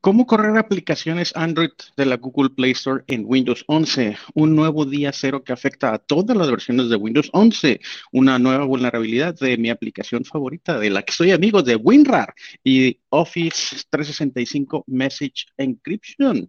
¿Cómo correr aplicaciones Android de la Google Play Store en Windows 11? Un nuevo día cero que afecta a todas las versiones de Windows 11. Una nueva vulnerabilidad de mi aplicación favorita, de la que soy amigo de WinRAR y Office 365 Message Encryption.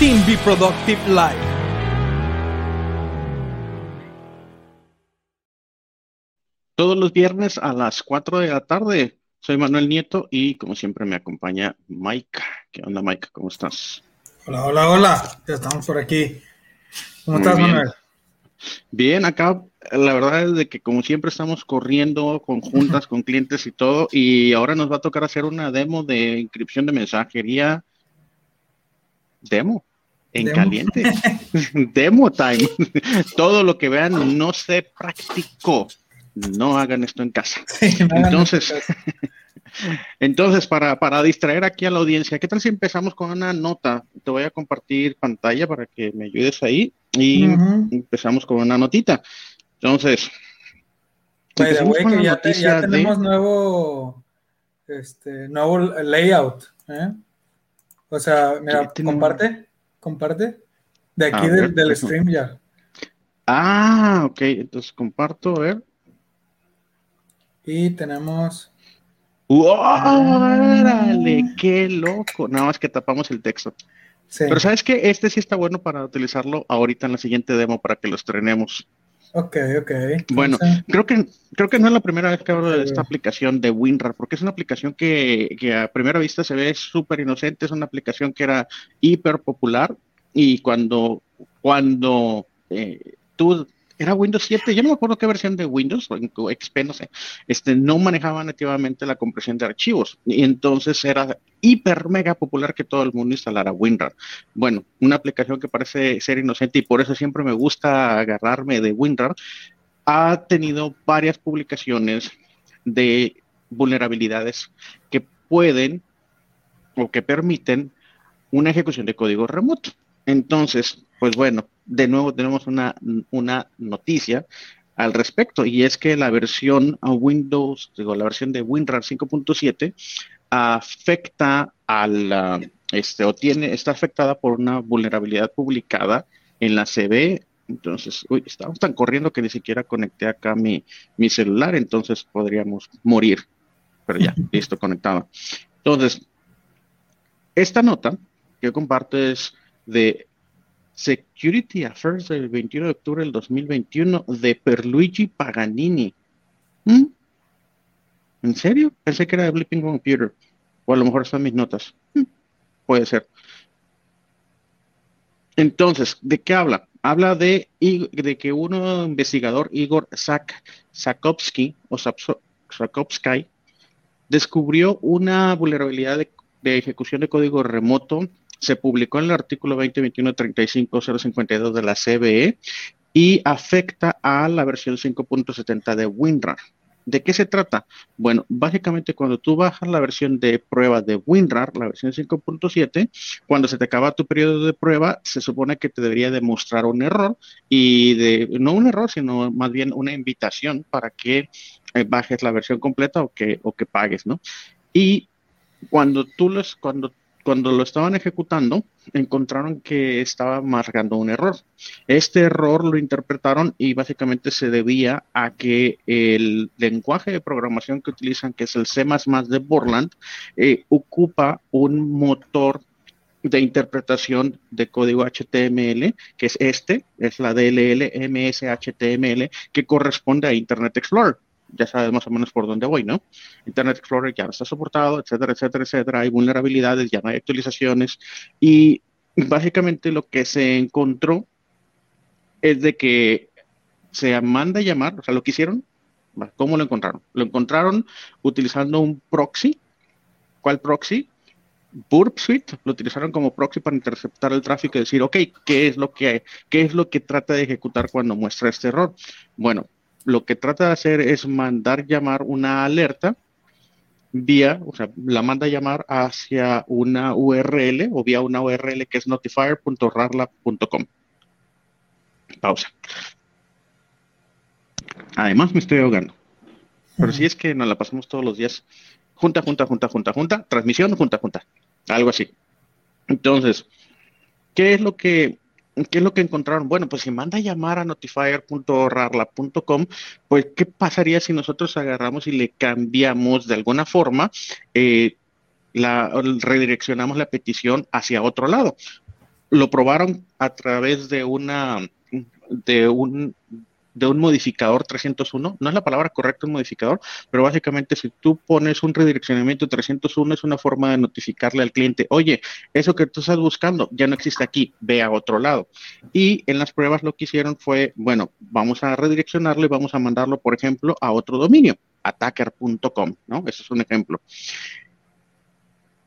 Team Be Productive Live. Todos los viernes a las 4 de la tarde soy Manuel Nieto y como siempre me acompaña Mike. ¿Qué onda Mike? ¿Cómo estás? Hola, hola, hola. Ya estamos por aquí. ¿Cómo estás Manuel? Bien, acá la verdad es de que como siempre estamos corriendo con juntas, con clientes y todo, y ahora nos va a tocar hacer una demo de inscripción de mensajería. Demo. En caliente. demo time. todo lo que vean no se practicó no hagan esto en casa. entonces, entonces para, para distraer aquí a la audiencia, ¿qué tal si empezamos con una nota? Te voy a compartir pantalla para que me ayudes ahí y empezamos con una notita. Entonces, que ya, tenemos nuevo, este, nuevo layout. ¿eh? O sea, mira, comparte, comparte. De aquí del, del stream ya. Ah, ok, entonces comparto, a ver. Y tenemos. ¡Wow! ¡Órale! ¡Qué loco! Nada más que tapamos el texto. Pero sabes que este sí está bueno para utilizarlo ahorita en la siguiente demo para que lo estrenemos. Ok, ok. Bueno, creo que creo que no es la primera vez que hablo de esta aplicación de WinRAR, porque es una aplicación que, a primera vista se ve súper inocente, es una aplicación que era hiper popular y cuando, cuando eh, tú era Windows 7, yo no me acuerdo qué versión de Windows o XP, no sé, este, no manejaba nativamente la compresión de archivos y entonces era hiper mega popular que todo el mundo instalara WinRAR. Bueno, una aplicación que parece ser inocente y por eso siempre me gusta agarrarme de WinRAR, ha tenido varias publicaciones de vulnerabilidades que pueden o que permiten una ejecución de código remoto. Entonces, pues bueno, de nuevo tenemos una, una noticia al respecto y es que la versión a Windows, digo, la versión de WinRAR 5.7 afecta al, este, o tiene, está afectada por una vulnerabilidad publicada en la CB. Entonces, uy, estamos tan corriendo que ni siquiera conecté acá mi, mi celular, entonces podríamos morir. Pero ya, listo, conectado. Entonces, esta nota que comparto es de Security Affairs del 21 de octubre del 2021 de Perluigi Paganini. ¿Mm? ¿En serio? Pensé que era de Blipping Computer. O a lo mejor están mis notas. ¿Mm? Puede ser. Entonces, ¿de qué habla? Habla de, de que un investigador, Igor Sak, Sakovsky, o Sakovsky, descubrió una vulnerabilidad de ejecución de código remoto se publicó en el artículo 2021-35052 de la CBE y afecta a la versión 5.70 de WinRAR. ¿De qué se trata? Bueno, básicamente cuando tú bajas la versión de prueba de WinRAR, la versión 5.7, cuando se te acaba tu periodo de prueba, se supone que te debería demostrar un error y de no un error, sino más bien una invitación para que eh, bajes la versión completa o que, o que pagues, ¿no? Y cuando tú los, cuando cuando lo estaban ejecutando, encontraron que estaba marcando un error. Este error lo interpretaron y básicamente se debía a que el lenguaje de programación que utilizan, que es el C de Borland, eh, ocupa un motor de interpretación de código HTML, que es este, es la DLL MSHTML, que corresponde a Internet Explorer ya sabes más o menos por dónde voy, ¿no? Internet Explorer ya no está soportado, etcétera, etcétera, etcétera. Hay vulnerabilidades, ya no hay actualizaciones. Y básicamente lo que se encontró es de que se manda a llamar, o sea, lo que hicieron, ¿cómo lo encontraron? Lo encontraron utilizando un proxy. ¿Cuál proxy? Burp Suite lo utilizaron como proxy para interceptar el tráfico y decir, ok, ¿qué es lo que, qué es lo que trata de ejecutar cuando muestra este error? Bueno, lo que trata de hacer es mandar llamar una alerta vía, o sea, la manda a llamar hacia una URL o vía una URL que es notifier.rarla.com. Pausa. Además me estoy ahogando. Pero si es que nos la pasamos todos los días. Junta, junta, junta, junta, junta, transmisión, junta, junta. Algo así. Entonces, ¿qué es lo que ¿Qué es lo que encontraron? Bueno, pues si manda a llamar a notifier.rarla.com, pues ¿qué pasaría si nosotros agarramos y le cambiamos de alguna forma, eh, la, redireccionamos la petición hacia otro lado? Lo probaron a través de una de un de un modificador 301. No es la palabra correcta un modificador, pero básicamente si tú pones un redireccionamiento 301 es una forma de notificarle al cliente, oye, eso que tú estás buscando ya no existe aquí, ve a otro lado. Y en las pruebas lo que hicieron fue, bueno, vamos a redireccionarlo y vamos a mandarlo, por ejemplo, a otro dominio, attacker.com, ¿no? Ese es un ejemplo.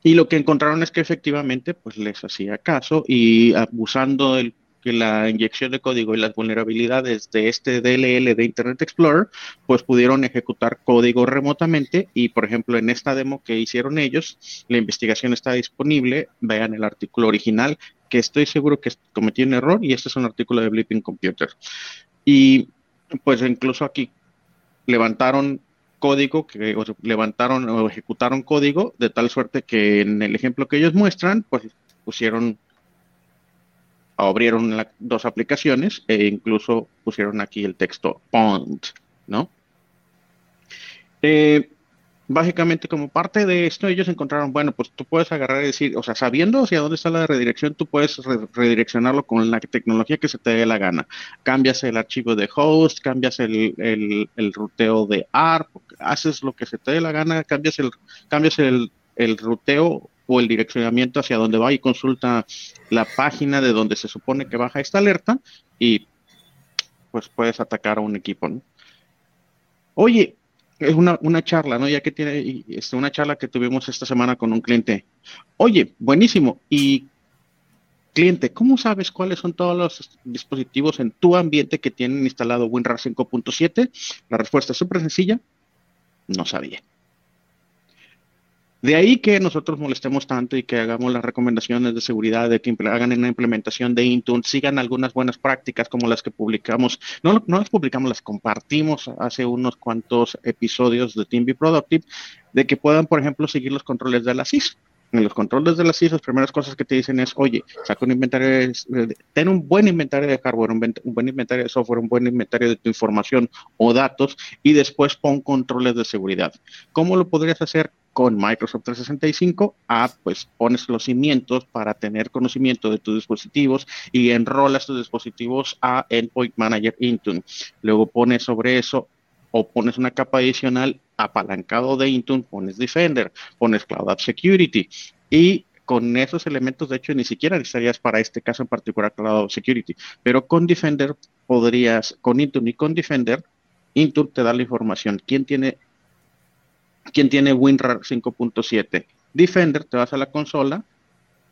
Y lo que encontraron es que efectivamente, pues les hacía caso y abusando del que la inyección de código y las vulnerabilidades de este DLL de Internet Explorer, pues pudieron ejecutar código remotamente y, por ejemplo, en esta demo que hicieron ellos, la investigación está disponible, vean el artículo original, que estoy seguro que cometí un error y este es un artículo de Blipping Computer. Y pues incluso aquí levantaron código que levantaron o ejecutaron código de tal suerte que en el ejemplo que ellos muestran, pues pusieron abrieron dos aplicaciones e incluso pusieron aquí el texto Pond, ¿no? Eh, básicamente como parte de esto ellos encontraron, bueno, pues tú puedes agarrar y decir, o sea, sabiendo hacia dónde está la redirección, tú puedes redireccionarlo con la tecnología que se te dé la gana. Cambias el archivo de host, cambias el, el, ruteo de ARP, haces lo que se te dé la gana, cambias el, cambias el, el ruteo o el direccionamiento hacia donde va y consulta la página de donde se supone que baja esta alerta y pues puedes atacar a un equipo, ¿no? Oye, es una, una charla, ¿no? Ya que tiene este, una charla que tuvimos esta semana con un cliente. Oye, buenísimo. Y cliente, ¿cómo sabes cuáles son todos los dispositivos en tu ambiente que tienen instalado WinRAR 5.7? La respuesta es súper sencilla. No sabía. De ahí que nosotros molestemos tanto y que hagamos las recomendaciones de seguridad, de que hagan una implementación de Intune, sigan algunas buenas prácticas como las que publicamos, no, no las publicamos, las compartimos hace unos cuantos episodios de Team Be Productive, de que puedan, por ejemplo, seguir los controles de la CIS. En los controles de la CIS, las primeras cosas que te dicen es, oye, saca un inventario, de, ten un buen inventario de hardware, un, un, buen inventario de software, un buen inventario de tu información o datos y después pon controles de seguridad. ¿Cómo lo podrías hacer? con Microsoft 365, a pues pones los cimientos para tener conocimiento de tus dispositivos y enrolas tus dispositivos a Endpoint Manager Intune. Luego pones sobre eso o pones una capa adicional apalancado de Intune, pones Defender, pones Cloud App Security y con esos elementos, de hecho, ni siquiera necesitarías para este caso en particular Cloud App Security, pero con Defender podrías, con Intune y con Defender, Intune te da la información, quién tiene ¿Quién tiene WinRAR 5.7? Defender, te vas a la consola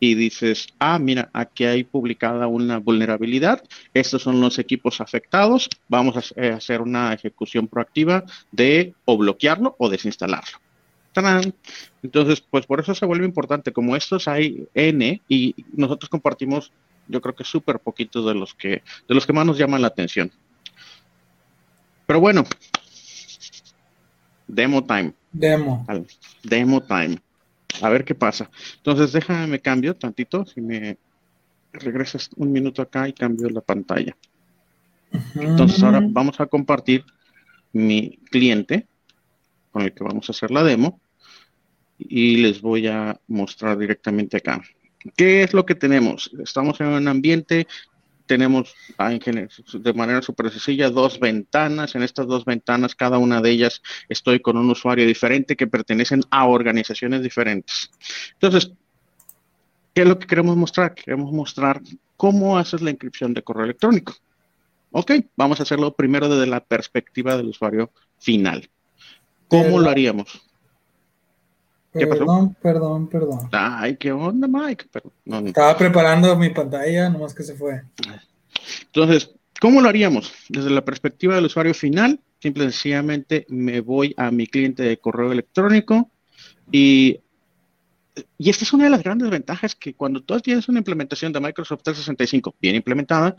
y dices, ah, mira, aquí hay publicada una vulnerabilidad, estos son los equipos afectados, vamos a eh, hacer una ejecución proactiva de o bloquearlo o desinstalarlo. Entonces, pues por eso se vuelve importante, como estos hay N y nosotros compartimos, yo creo que súper poquitos de los que, de los que más nos llaman la atención. Pero bueno, demo time. Demo. demo time. A ver qué pasa. Entonces, déjame cambio tantito. Si me regresas un minuto acá y cambio la pantalla. Entonces, ahora vamos a compartir mi cliente con el que vamos a hacer la demo y les voy a mostrar directamente acá. ¿Qué es lo que tenemos? Estamos en un ambiente tenemos de manera súper sencilla dos ventanas. En estas dos ventanas, cada una de ellas estoy con un usuario diferente que pertenecen a organizaciones diferentes. Entonces, ¿Qué es lo que queremos mostrar? Queremos mostrar cómo haces la inscripción de correo electrónico. Ok, vamos a hacerlo primero desde la perspectiva del usuario final. ¿Cómo lo haríamos? ¿Qué perdón, perdón, perdón. Ay, qué onda, Mike. Estaba preparando mi pantalla, nomás que se fue. Entonces, ¿cómo lo haríamos? Desde la perspectiva del usuario final, simple y sencillamente me voy a mi cliente de correo electrónico y, y esta es una de las grandes ventajas que cuando tú tienes una implementación de Microsoft 365 bien implementada,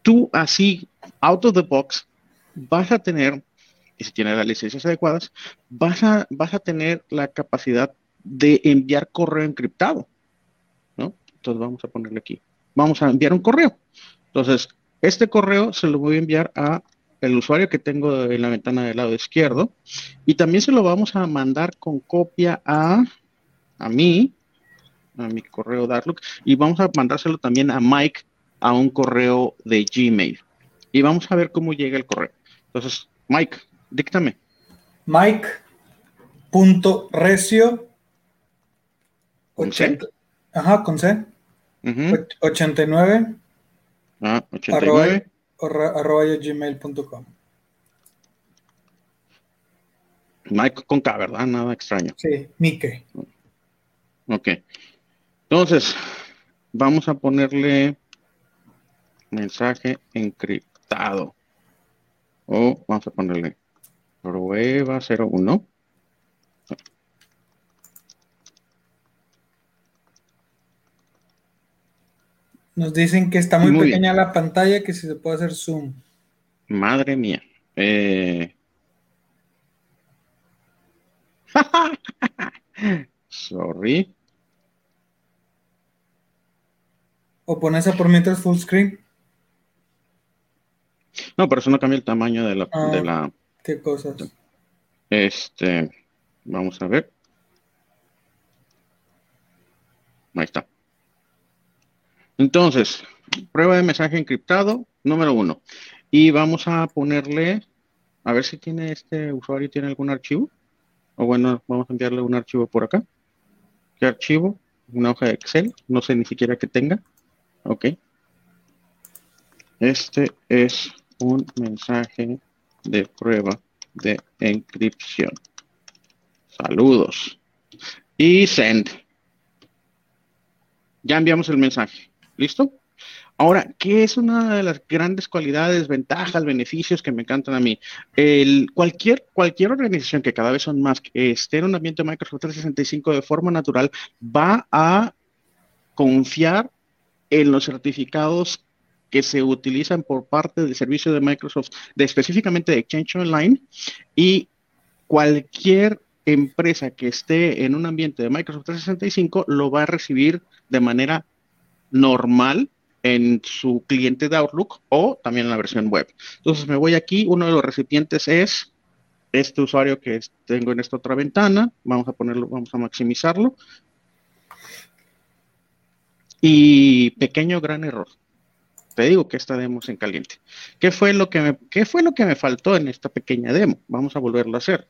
tú así, out of the box, vas a tener si tienes las licencias adecuadas, vas a, vas a tener la capacidad de enviar correo encriptado. ¿no? Entonces vamos a ponerle aquí. Vamos a enviar un correo. Entonces, este correo se lo voy a enviar a el usuario que tengo en la ventana del lado izquierdo y también se lo vamos a mandar con copia a, a mí, a mi correo de Outlook y vamos a mandárselo también a Mike a un correo de Gmail. Y vamos a ver cómo llega el correo. Entonces, Mike, Díctame. Mike.recio. ¿Con C? Ajá, con C. 89. Ah, 89. Arroba, gmail.com. Mike con K, ¿verdad? Nada extraño. Sí, Mike. Ok. Entonces, vamos a ponerle mensaje encriptado. O vamos a ponerle Prueba 01. Nos dicen que está muy, pequeña la pantalla, que si se puede hacer zoom. Madre mía. Eh... Sorry. O pones a por mientras full screen. No, pero eso no cambia el tamaño de la, de ah. la ¿Qué cosas? Este, vamos a ver. Ahí está. Entonces, prueba de mensaje encriptado, número uno. Y vamos a ponerle, a ver si tiene este usuario, tiene algún archivo. O bueno, vamos a enviarle un archivo por acá. ¿Qué archivo? Una hoja de Excel. No sé ni siquiera que tenga. Ok. Este es un mensaje de prueba de encripción. Saludos. Y send. Ya enviamos el mensaje. ¿Listo? Ahora, ¿qué es una de las grandes cualidades, ventajas, beneficios que me encantan a mí? El, cualquier, cualquier organización que cada vez son más, que esté en un ambiente Microsoft 365 de forma natural, va a confiar en los certificados que se utilizan por parte del servicio de Microsoft, de específicamente de Exchange Online, y cualquier empresa que esté en un ambiente de Microsoft 365 lo va a recibir de manera normal en su cliente de Outlook o también en la versión web. Entonces me voy aquí, uno de los recipientes es este usuario que tengo en esta otra ventana, vamos a ponerlo, vamos a maximizarlo. Y pequeño gran error. Te digo que esta demo es en caliente. ¿Qué fue, lo que me, ¿Qué fue lo que me faltó en esta pequeña demo? Vamos a volverlo a hacer.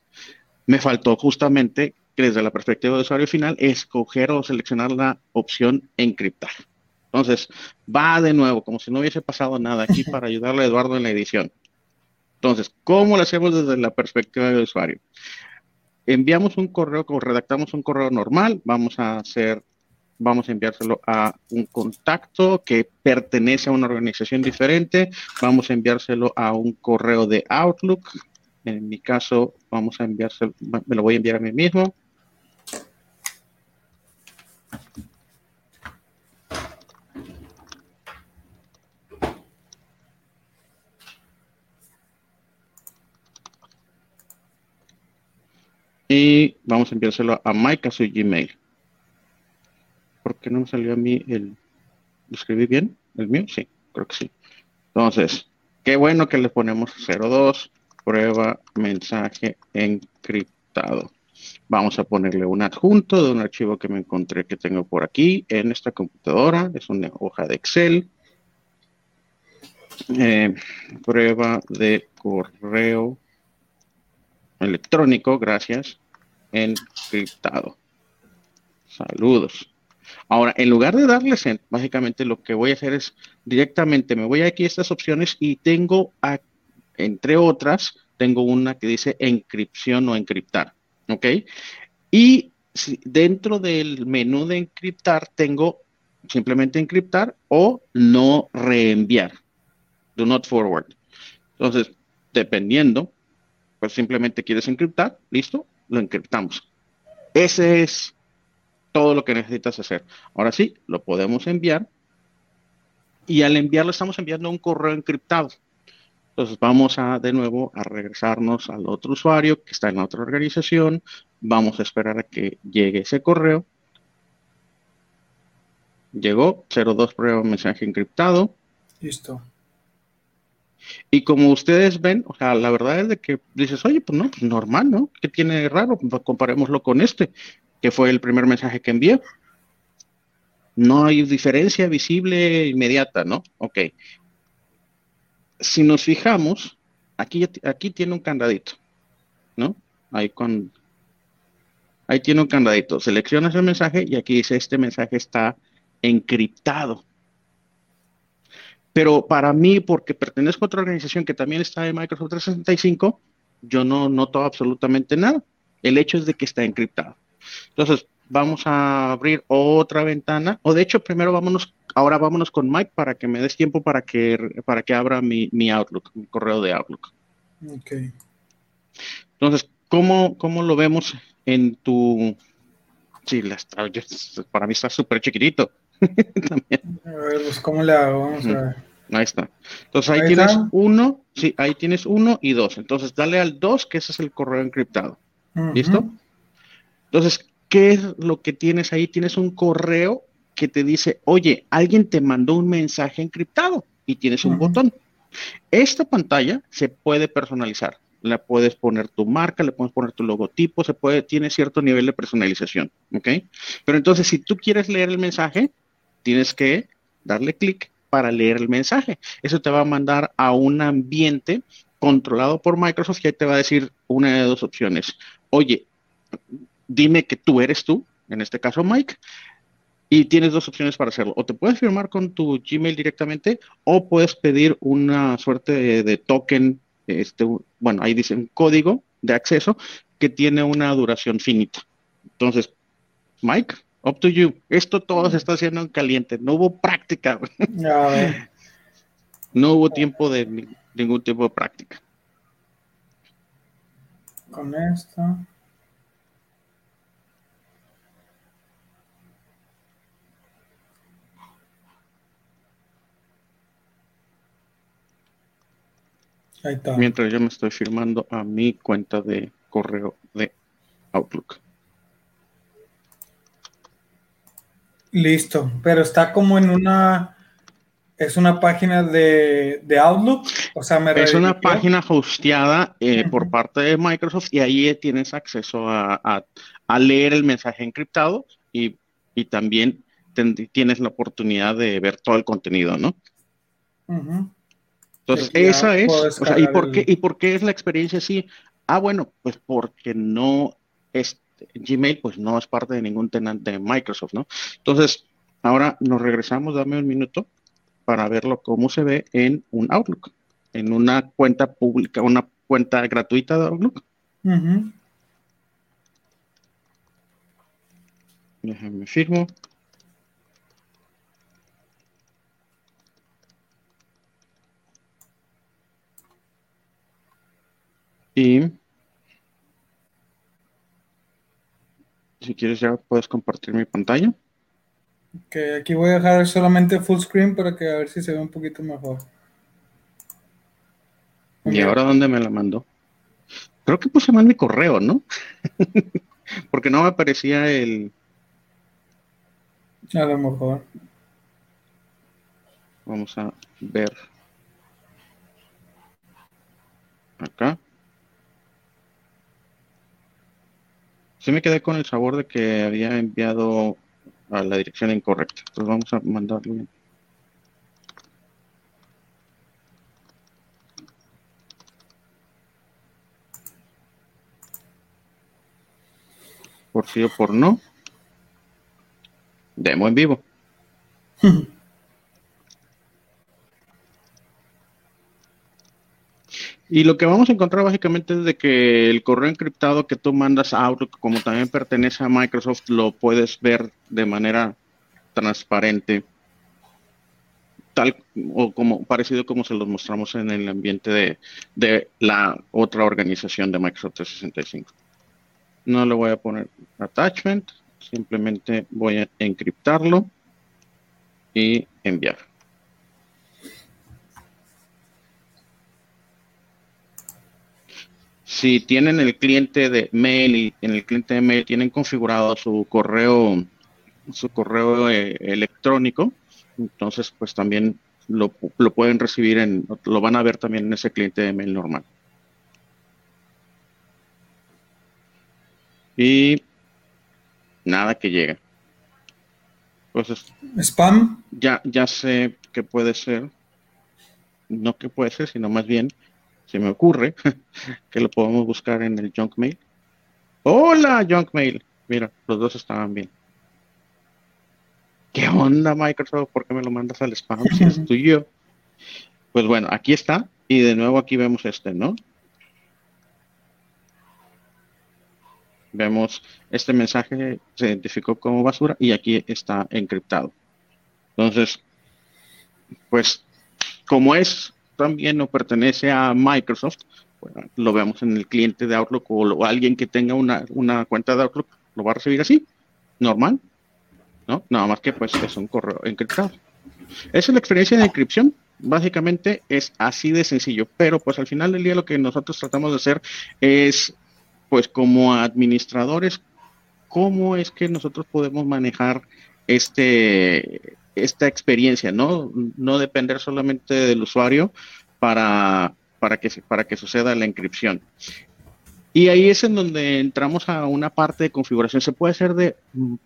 Me faltó justamente desde la perspectiva de usuario final, escoger o seleccionar la opción encriptar. Entonces, va de nuevo, como si no hubiese pasado nada aquí para ayudarle a Eduardo en la edición. Entonces, ¿cómo lo hacemos desde la perspectiva del usuario? Enviamos un correo, o redactamos un correo normal, vamos a hacer vamos a enviárselo a un contacto que pertenece a una organización diferente, vamos a enviárselo a un correo de Outlook, en mi caso vamos a enviárselo, me lo voy a enviar a mí mismo. Y vamos a enviárselo a Mike a su Gmail. ¿Por qué no me salió a mí el... ¿Lo escribí bien? ¿El mío? Sí, creo que sí. Entonces, qué bueno que le ponemos 02, prueba mensaje encriptado. Vamos a ponerle un adjunto de un archivo que me encontré que tengo por aquí en esta computadora. Es una hoja de Excel. Eh, prueba de correo electrónico, gracias, encriptado. Saludos. Ahora, en lugar de darle send, básicamente lo que voy a hacer es directamente me voy aquí a estas opciones y tengo, entre otras, tengo una que dice encripción o encriptar. ¿Ok? Y dentro del menú de encriptar tengo simplemente encriptar o no reenviar. Do not forward. Entonces, dependiendo, pues simplemente quieres encriptar, listo, lo encriptamos. Ese es todo lo que necesitas hacer. Ahora sí, lo podemos enviar y al enviarlo estamos enviando un correo encriptado. Entonces vamos a de nuevo a regresarnos al otro usuario que está en la otra organización. Vamos a esperar a que llegue ese correo. Llegó 02 prueba mensaje encriptado. Listo. Y como ustedes ven, o sea, la verdad es de que dices, oye, pues no, pues normal, ¿no? ¿Qué tiene raro? Pues comparémoslo con este, que fue el primer mensaje que envié. No hay diferencia visible inmediata, ¿no? Ok si nos fijamos, aquí, aquí tiene un candadito, ¿no? Ahí con, ahí tiene un candadito. Seleccionas el mensaje y aquí dice este mensaje está encriptado. Pero para mí, porque pertenezco a otra organización que también está en Microsoft 365, yo no noto absolutamente nada. El hecho es de que está encriptado. Entonces, vamos a abrir otra ventana, o de hecho, primero vámonos ahora vámonos con Mike para que me des tiempo para que, para que abra mi, Outlook, mi correo de Outlook. Ok. Entonces, ¿cómo, cómo lo vemos en tu... Sí, para mí está súper chiquitito. A ver, pues, ¿cómo le hago? Vamos a ver. Ahí está. Entonces ahí, tienes uno, sí, ahí tienes uno y dos. Entonces dale al dos, que ese es el correo encriptado. ¿Listo? Entonces, ¿qué es lo que tienes ahí? Tienes un correo que te dice, oye, alguien te mandó un mensaje encriptado y tienes un botón. Esta pantalla se puede personalizar. Le puedes poner tu marca, le puedes poner tu logotipo, se puede, tiene cierto nivel de personalización, ¿ok? Pero entonces, si tú quieres leer el mensaje, tienes que darle clic para leer el mensaje. Eso te va a mandar a un ambiente controlado por Microsoft y ahí te va a decir una de dos opciones. Oye, dime que tú eres tú, en este caso Mike, y tienes dos opciones para hacerlo. O te puedes firmar con tu Gmail directamente o puedes pedir una suerte de, token, este, bueno, ahí dice un código de acceso que tiene una duración finita. Entonces, Mike, up to you. Esto todo se está haciendo en caliente. No hubo práctica. no hubo tiempo de ningún tipo de práctica. Con esto. Mientras yo me estoy firmando a mi cuenta de correo de Outlook. Listo, pero está como en una, es una página de, Outlook, o sea, me es una página hosteada eh, por parte de Microsoft y ahí tienes acceso a, leer el mensaje encriptado y, también tienes la oportunidad de ver todo el contenido, ¿no? Entonces, esa es, o sea, ¿y por, qué, ¿y por qué es la experiencia así? Ah, bueno, pues porque no es, Gmail pues no es parte de ningún tenante de Microsoft, ¿no? Entonces, ahora nos regresamos, dame un minuto para verlo cómo se ve en un Outlook, en una cuenta pública, una cuenta gratuita de Outlook. Déjame firmo. Y si quieres ya puedes compartir mi pantalla. Ok, aquí voy a dejar solamente full screen para que a ver si se ve un poquito mejor. ¿Y ahora dónde me la mandó? Creo que puse mal mi correo, ¿no? Porque no me aparecía el... A lo mejor. Vamos a ver. Acá. Sí me quedé con el sabor de que había enviado a la dirección incorrecta. Entonces vamos a mandarle. Por sí o por no. Llamo en vivo. Y lo que vamos a encontrar básicamente es de que el correo encriptado que tú mandas a Outlook, como también pertenece a Microsoft, lo puedes ver de manera transparente, tal o como parecido como se los mostramos en el ambiente de, de la otra organización de Microsoft 365. No le voy a poner attachment, simplemente voy a encriptarlo y enviar. Si tienen el cliente de mail y en el cliente de mail tienen configurado su correo, su correo eh, electrónico, entonces pues también lo, lo, pueden recibir en, lo van a ver también en ese cliente de mail normal. Y nada que llega. Entonces, spam. Ya, ya sé que puede ser, no que puede ser, sino más bien se me ocurre que lo podemos buscar en el junk mail. Hola, junk mail. Mira, los dos estaban bien. ¿Qué onda, Microsoft? ¿Por qué me lo mandas al spam si es tuyo? Pues bueno, aquí está. Y de nuevo aquí vemos este, ¿no? Vemos este mensaje se identificó como basura y aquí está encriptado. Entonces, pues como es también no pertenece a Microsoft, lo vemos en el cliente de Outlook o, alguien que tenga una, cuenta de Outlook lo va a recibir así, normal, ¿no? Nada más que pues es un correo encriptado. Esa es la experiencia de encripción. Básicamente es así de sencillo, pero pues al final del día lo que nosotros tratamos de hacer es pues como administradores, cómo es que nosotros podemos manejar este, esta experiencia, ¿no? No depender solamente del usuario para, para, que, para que suceda la inscripción. Y ahí es en donde entramos a una parte de configuración. Se puede hacer de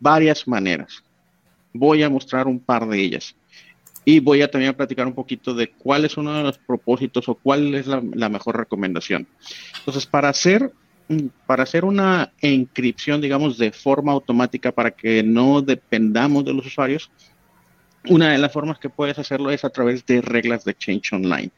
varias maneras. Voy a mostrar un par de ellas. Y voy a también platicar un poquito de cuál es uno de los propósitos o cuál es la, mejor recomendación. Entonces, para hacer para hacer una encripción, digamos, de forma automática para que no dependamos de los usuarios, una de las formas que puedes hacerlo es a través de reglas de Exchange Online.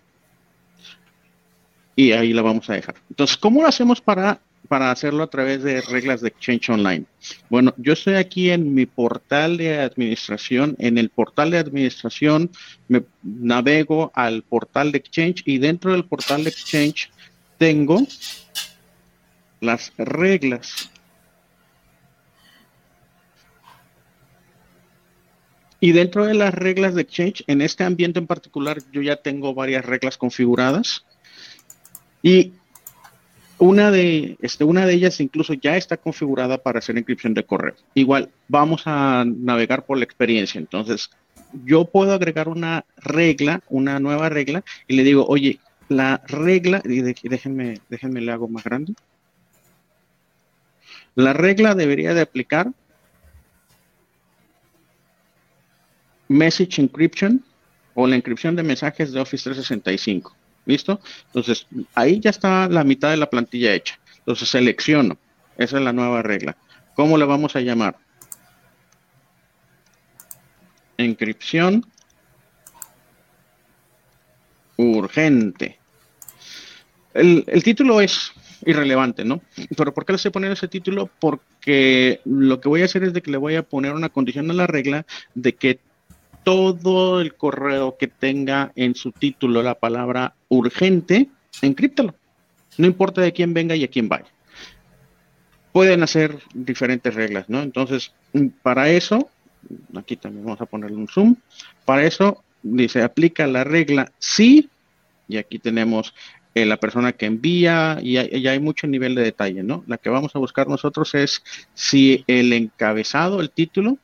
Y ahí la vamos a dejar. Entonces, ¿cómo lo hacemos para, para hacerlo a través de reglas de Exchange Online? Bueno, yo estoy aquí en mi portal de administración. En el portal de administración me navego al portal de Exchange y dentro del portal de Exchange tengo las reglas. Y dentro de las reglas de Exchange, en este ambiente en particular, yo ya tengo varias reglas configuradas. Y una de, este, una de ellas incluso ya está configurada para hacer inscripción de correo. Igual, vamos a navegar por la experiencia. Entonces, yo puedo agregar una regla, una nueva regla, y le digo, oye, la regla, déjenme, déjenme le hago más grande. La regla debería de aplicar Message Encryption o la encripción de mensajes de Office 365. ¿Listo? Entonces, ahí ya está la mitad de la plantilla hecha. Entonces, selecciono. Esa es la nueva regla. ¿Cómo la vamos a llamar? Encripción urgente. El, el título es irrelevante, ¿no? Pero ¿por qué le estoy poniendo ese título? Porque lo que voy a hacer es de que le voy a poner una condición a la regla de que todo el correo que tenga en su título la palabra urgente, encríptalo. No importa de quién venga y a quién vaya. Pueden hacer diferentes reglas, ¿no? Entonces, para eso, aquí también vamos a ponerle un zoom, para eso dice aplica la regla sí, y aquí tenemos eh, la persona que envía, y hay, hay, mucho nivel de detalle, ¿no? La que vamos a buscar nosotros es si el encabezado, el título,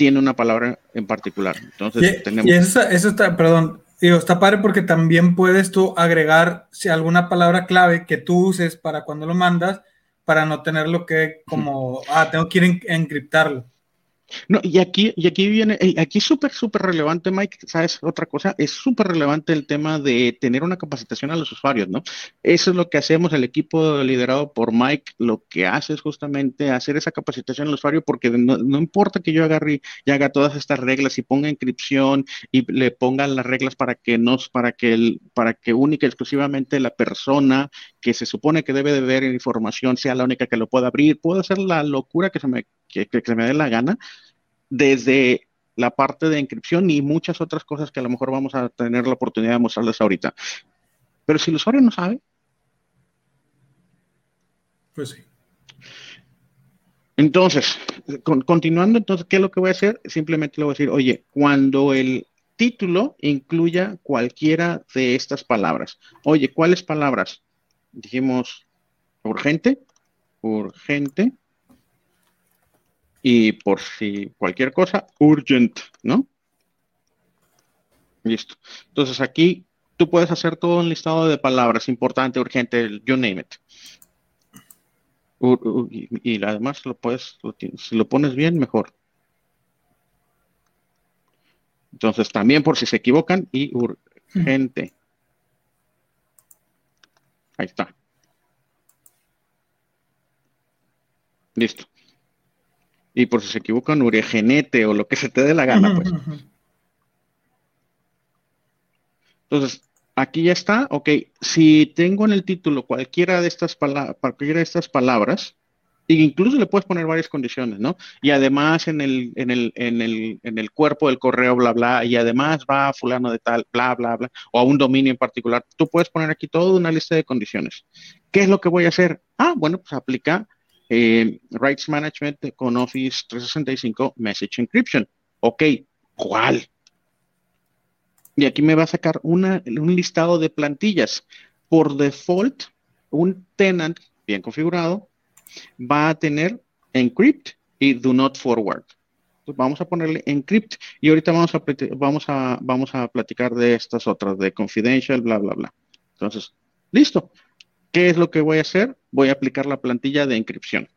tiene una palabra en particular. Entonces, tenemos... Y eso, está, perdón, digo, está padre porque también puedes tú agregar si alguna palabra clave que tú uses para cuando lo mandas, para no tenerlo que como, ah, tengo que ir encriptarlo. No, y aquí, y aquí viene, aquí es súper, súper relevante, Mike, ¿sabes? Otra cosa, es súper relevante el tema de tener una capacitación a los usuarios, ¿no? Eso es lo que hacemos, el equipo liderado por Mike, lo que hace es justamente hacer esa capacitación al usuario, porque no, importa que yo agarre y haga todas estas reglas y ponga inscripción y le ponga las reglas para que nos, para que el, para que única exclusivamente la persona que se supone que debe de ver información sea la única que lo pueda abrir, puedo hacer la locura que se me, que se me dé la gana desde la parte de inscripción y muchas otras cosas que a lo mejor vamos a tener la oportunidad de mostrarles ahorita. Pero si el usuario no sabe. Pues sí. Entonces, continuando, entonces, ¿qué es lo que voy a hacer? Simplemente le voy a decir, oye, cuando el título incluya cualquiera de estas palabras. Oye, ¿cuáles palabras? Dijimos urgente, urgente, y por si cualquier cosa, urgent, ¿no? Listo. Entonces aquí tú puedes hacer todo un listado de palabras importante, urgente, you name it. y, además lo puedes, si lo pones bien, mejor. Entonces también por si se equivocan y urgente. Ahí está. Listo y por si se equivocan, uregenete o lo que se te dé la gana, pues. Entonces, aquí ya está, ok, si tengo en el título cualquiera de estas, cualquiera de estas palabras, incluso le puedes poner varias condiciones, ¿no? Y además en el, en el, en el, en el cuerpo del correo, bla, bla, y además va a fulano de tal, bla, bla, bla, o a un dominio en particular. Tú puedes poner aquí toda una lista de condiciones. ¿Qué es lo que voy a hacer? Ah, bueno, pues aplica eh, Rights Management con Office 365 Message Encryption. Ok, ¿cuál? Y aquí me va a sacar una, un listado de plantillas. Por default, un tenant bien configurado va a tener encrypt y do not forward. vamos a ponerle encrypt y ahorita vamos a, vamos, a, vamos a platicar de estas otras, de confidential, bla, bla, bla. Entonces, listo. ¿Qué es lo que voy a hacer? Voy a aplicar la plantilla de inscripción.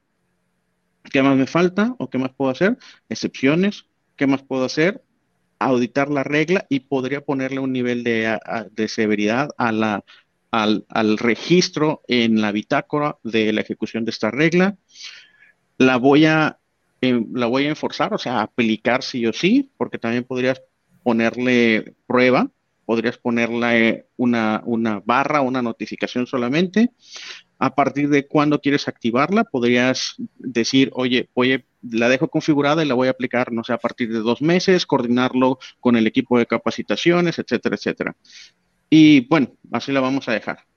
¿Qué más me falta o qué más puedo hacer? Excepciones. ¿Qué más puedo hacer? Auditar la regla y podría ponerle un nivel de, severidad a la, al, registro en la bitácora de la ejecución de esta regla. La voy a, em, la voy a enforzar, o sea, aplicar sí o sí, porque también podrías ponerle prueba podrías ponerle una, una barra, una notificación solamente. A partir de cuándo quieres activarla, podrías decir, oye, oye, la dejo configurada y la voy a aplicar, no sé, a partir de dos meses, coordinarlo con el equipo de capacitaciones, etcétera, etcétera. Y bueno, así la vamos a dejar.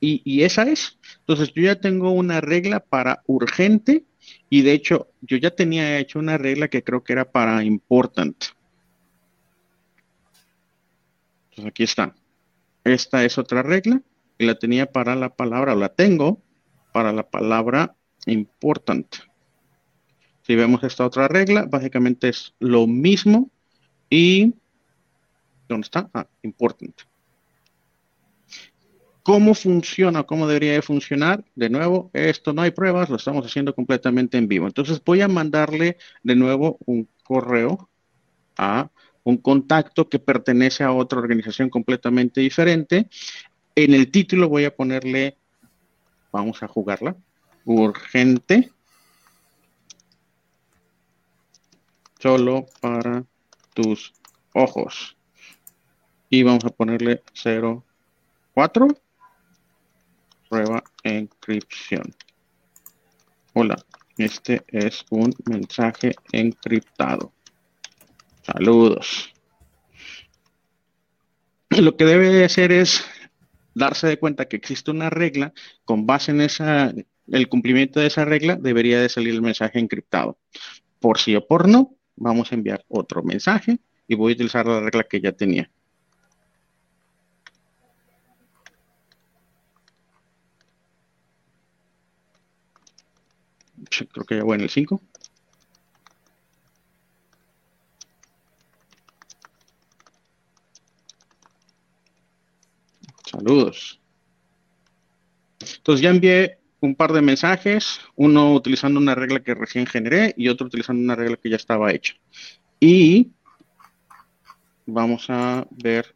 Y, esa es. Entonces, yo ya tengo una regla para urgente y de hecho, yo ya tenía hecho una regla que creo que era para important. Entonces aquí está. Esta es otra regla y la tenía para la palabra, o la tengo para la palabra important. Si vemos esta otra regla, básicamente es lo mismo y ¿dónde está? Ah, important. ¿Cómo funciona? ¿Cómo debería de funcionar? De nuevo, esto no hay pruebas, lo estamos haciendo completamente en vivo. Entonces voy a mandarle de nuevo un correo a un contacto que pertenece a otra organización completamente diferente. En el título voy a ponerle, vamos a jugarla, urgente, solo para tus ojos. Y vamos a ponerle 04, prueba encripción. Hola, este es un mensaje encriptado. Saludos. Lo que debe hacer es darse de cuenta que existe una regla, con base en esa, el cumplimiento de esa regla, debería de salir el mensaje encriptado. Por sí o por no, vamos a enviar otro mensaje y voy a utilizar la regla que ya tenía. Creo que ya voy en el 5. Saludos. Entonces ya envié un par de mensajes, uno utilizando una regla que recién generé y otro utilizando una regla que ya estaba hecha. Y vamos a ver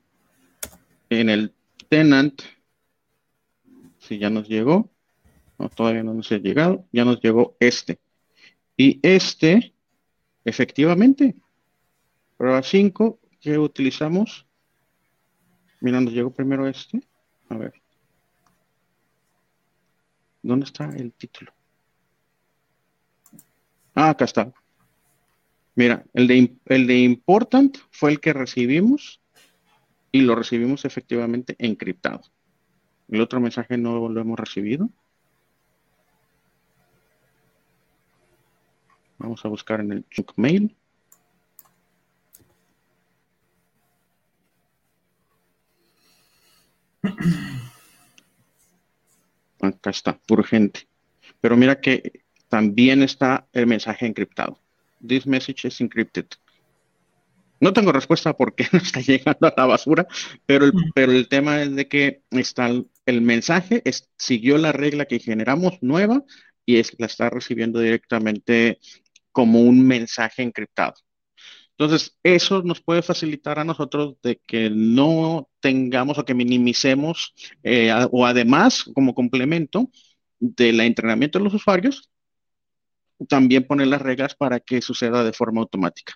en el tenant si ya nos llegó. No, todavía no nos ha llegado. Ya nos llegó este. Y este, efectivamente, prueba 5 que utilizamos. Mira, nos llegó primero este. A ver. ¿Dónde está el título? Ah, acá está. Mira, el de, el de important fue el que recibimos y lo recibimos efectivamente encriptado. El otro mensaje no lo hemos recibido. Vamos a buscar en el junk mail. Acá está, urgente. Pero mira que también está el mensaje encriptado. This message is encrypted. No tengo respuesta por qué no está llegando a la basura, pero el, mm. pero el tema es de que está el, mensaje, siguió la regla que generamos nueva y es, la está recibiendo directamente como un mensaje encriptado. Entonces, eso nos puede facilitar a nosotros de que no tengamos o que minimicemos eh, o además, como complemento del entrenamiento de los usuarios, también poner las reglas para que suceda de forma automática.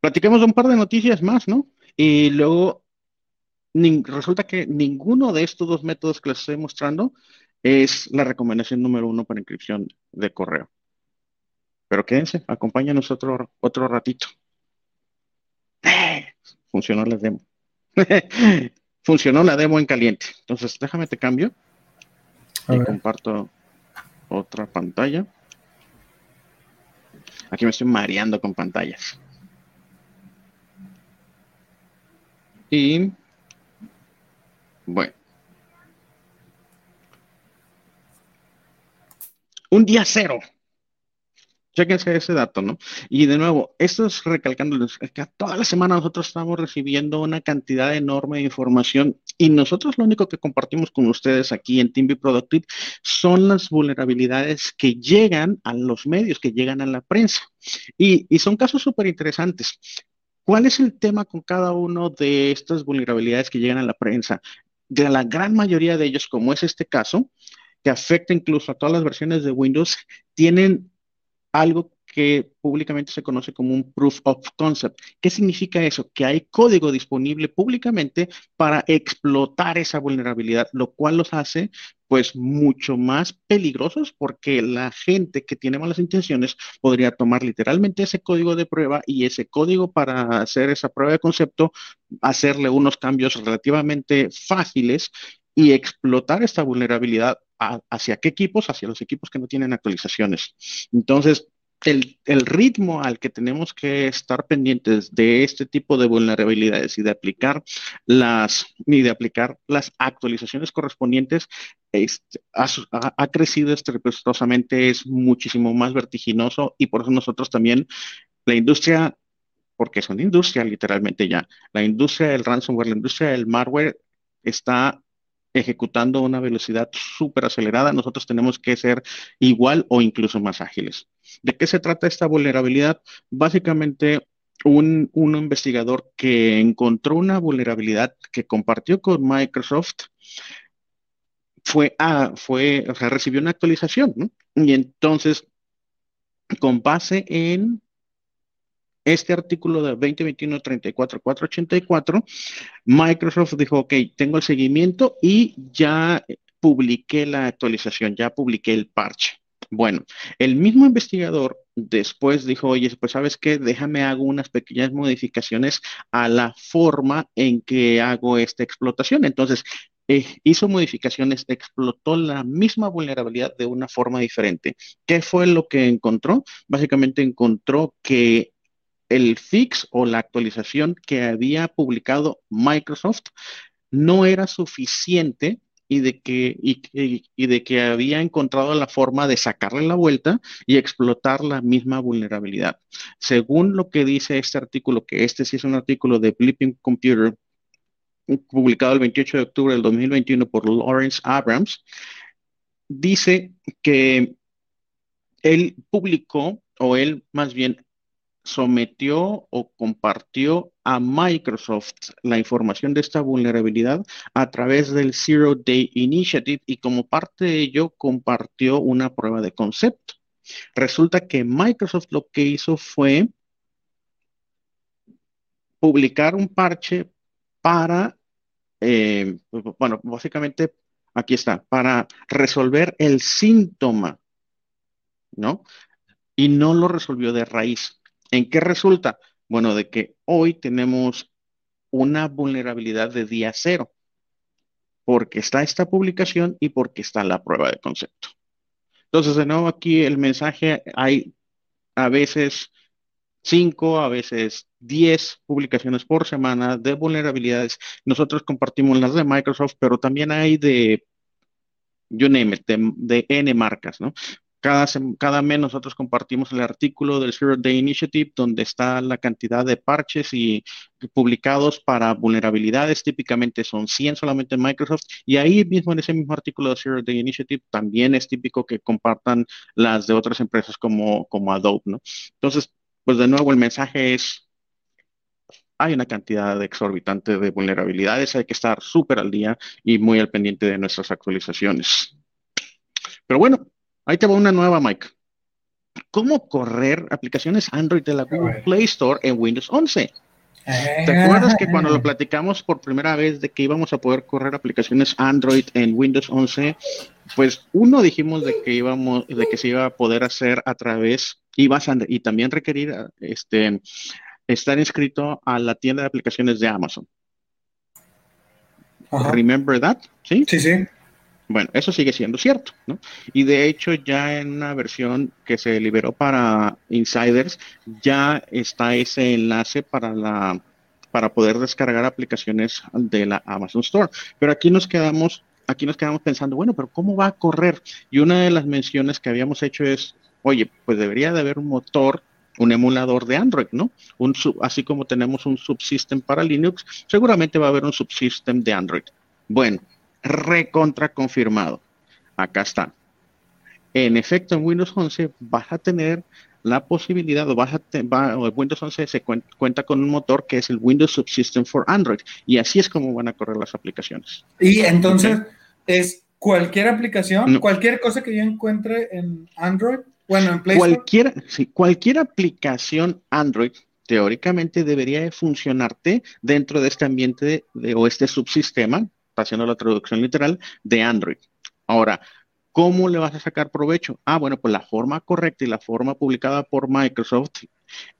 Platiquemos un par de noticias más, ¿no? Y luego resulta que ninguno de estos dos métodos que les estoy mostrando es la recomendación número uno para inscripción de correo. Pero quédense, acompáñanos otro, otro ratito. funcionó la demo. funcionó la demo en caliente. Entonces, déjame te cambio. y comparto otra pantalla. Aquí me estoy mareando con pantallas. Y bueno. Un día cero. Chequense ese dato, ¿no? Y de nuevo, esto es recalcando que toda la semana nosotros estamos recibiendo una cantidad enorme de información y nosotros lo único que compartimos con ustedes aquí en Team Productive son las vulnerabilidades que llegan a los medios, que llegan a la prensa. Y, y son casos súper interesantes. ¿Cuál es el tema con cada uno de estas vulnerabilidades que llegan a la prensa? De la gran mayoría de ellos, como es este caso, que afecta incluso a todas las versiones de Windows, tienen algo que públicamente se conoce como un proof of concept. ¿Qué significa eso? Que hay código disponible públicamente para explotar esa vulnerabilidad, lo cual los hace pues mucho más peligrosos porque la gente que tiene malas intenciones podría tomar literalmente ese código de prueba y ese código para hacer esa prueba de concepto, hacerle unos cambios relativamente fáciles y explotar esta vulnerabilidad hacia qué equipos, hacia los equipos que no tienen actualizaciones. Entonces, el, ritmo al que tenemos que estar pendientes de este tipo de vulnerabilidades y de aplicar las, y de aplicar las actualizaciones correspondientes este, ha, crecido estrepitosamente, es muchísimo más vertiginoso y por eso nosotros también, la industria, porque es una industria literalmente ya, la industria del ransomware, la industria del malware está ejecutando una velocidad súper acelerada, nosotros tenemos que ser igual o incluso más ágiles. ¿De qué se trata esta vulnerabilidad? Básicamente, un, investigador que encontró una vulnerabilidad que compartió con Microsoft fue a, fue, o sea, recibió una actualización. Y entonces, con base en este artículo de 2021-34-484, Microsoft dijo, ok, tengo el seguimiento y ya publiqué la actualización, ya publiqué el parche. Bueno, el mismo investigador después dijo, oye, pues sabes qué, déjame hago unas pequeñas modificaciones a la forma en que hago esta explotación. Entonces, eh, hizo modificaciones, explotó la misma vulnerabilidad de una forma diferente. ¿Qué fue lo que encontró? Básicamente encontró que el fix o la actualización que había publicado Microsoft no era suficiente y de que, y, de que había encontrado la forma de sacarle la vuelta y explotar la misma vulnerabilidad. Según lo que dice este artículo, que este sí es un artículo de Blipping Computer, publicado el 28 de octubre del 2021 por Lawrence Abrams, dice que él publicó, o él más bien sometió o compartió a Microsoft la información de esta vulnerabilidad a través del Zero Day Initiative y como parte de ello compartió una prueba de concepto. Resulta que Microsoft lo que hizo fue publicar un parche para, eh, bueno, básicamente aquí está, para resolver el síntoma, ¿no? Y no lo resolvió de raíz. ¿En qué resulta? Bueno, de que hoy tenemos una vulnerabilidad de día cero, porque está esta publicación y porque está la prueba de concepto. Entonces, de nuevo aquí el mensaje, hay a veces cinco, a veces diez publicaciones por semana de vulnerabilidades. Nosotros compartimos las de Microsoft, pero también hay de, you name it, de, de N marcas, ¿no? Cada, cada mes nosotros compartimos el artículo del Zero Day Initiative donde está la cantidad de parches y publicados para vulnerabilidades. Típicamente son 100 solamente en Microsoft y ahí mismo en ese mismo artículo de Zero Day Initiative también es típico que compartan las de otras empresas como, como Adobe, ¿no? Entonces, pues de nuevo el mensaje es hay una cantidad exorbitante de vulnerabilidades, hay que estar súper al día y muy al pendiente de nuestras actualizaciones. Pero bueno, Ahí te va una nueva, Mike. ¿Cómo correr aplicaciones Android de la Google Play Store en Windows 11? ¿Te acuerdas que cuando lo platicamos por primera vez de que íbamos a poder correr aplicaciones Android en Windows 11, pues uno dijimos de que íbamos, de que se iba a poder hacer a través, ibas y también requerir este estar inscrito a la tienda de aplicaciones de Amazon. Remember that? Sí, sí. sí. Bueno, eso sigue siendo cierto, ¿no? Y de hecho ya en una versión que se liberó para insiders, ya está ese enlace para la para poder descargar aplicaciones de la Amazon Store. Pero aquí nos quedamos, aquí nos quedamos pensando, bueno, pero ¿cómo va a correr? Y una de las menciones que habíamos hecho es, oye, pues debería de haber un motor un emulador de Android, ¿no? Un así como tenemos un subsystem para Linux, seguramente va a haber un subsystem de Android. Bueno, recontra confirmado. Acá está. En efecto, en Windows 11 vas a tener la posibilidad, o, vas a Windows 11 se cuenta con un motor que es el Windows Subsystem for Android, y así es como van a correr las aplicaciones. Y entonces, es cualquier aplicación, cualquier cosa que yo encuentre en Android, bueno, en Play cualquier, Sí, cualquier aplicación Android teóricamente debería funcionarte dentro de este ambiente de, o este subsistema haciendo la traducción literal, de Android. Ahora, ¿cómo le vas a sacar provecho? Ah, bueno, pues la forma correcta y la forma publicada por Microsoft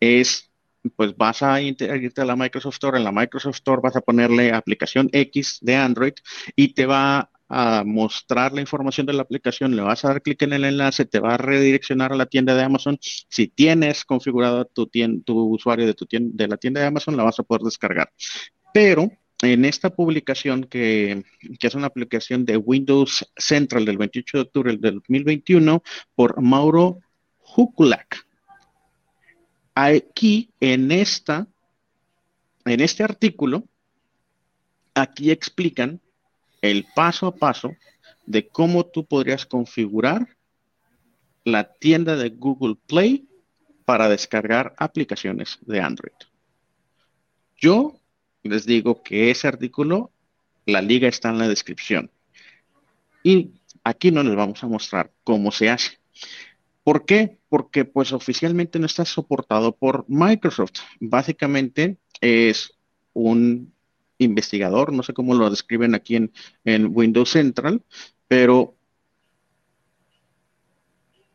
es, pues vas a irte a la Microsoft Store, en la Microsoft Store vas a ponerle aplicación X de Android y te va a mostrar la información de la aplicación, le vas a dar clic en el enlace, te va a redireccionar a la tienda de Amazon. Si tienes configurado tu, tu usuario de, tu de la tienda de Amazon, la vas a poder descargar. Pero en esta publicación, que, es una aplicación de Windows Central del 28 de octubre del 2021, por Mauro Hukulak. Aquí, en, esta, en este artículo, aquí explican el paso a paso de cómo tú podrías configurar la tienda de Google Play para descargar aplicaciones de Android. Yo les digo que ese artículo, la liga está en la descripción. Y aquí no les vamos a mostrar cómo se hace. ¿Por qué? Porque pues oficialmente no está soportado por Microsoft. Básicamente es un investigador, no sé cómo lo describen aquí en, en Windows Central, pero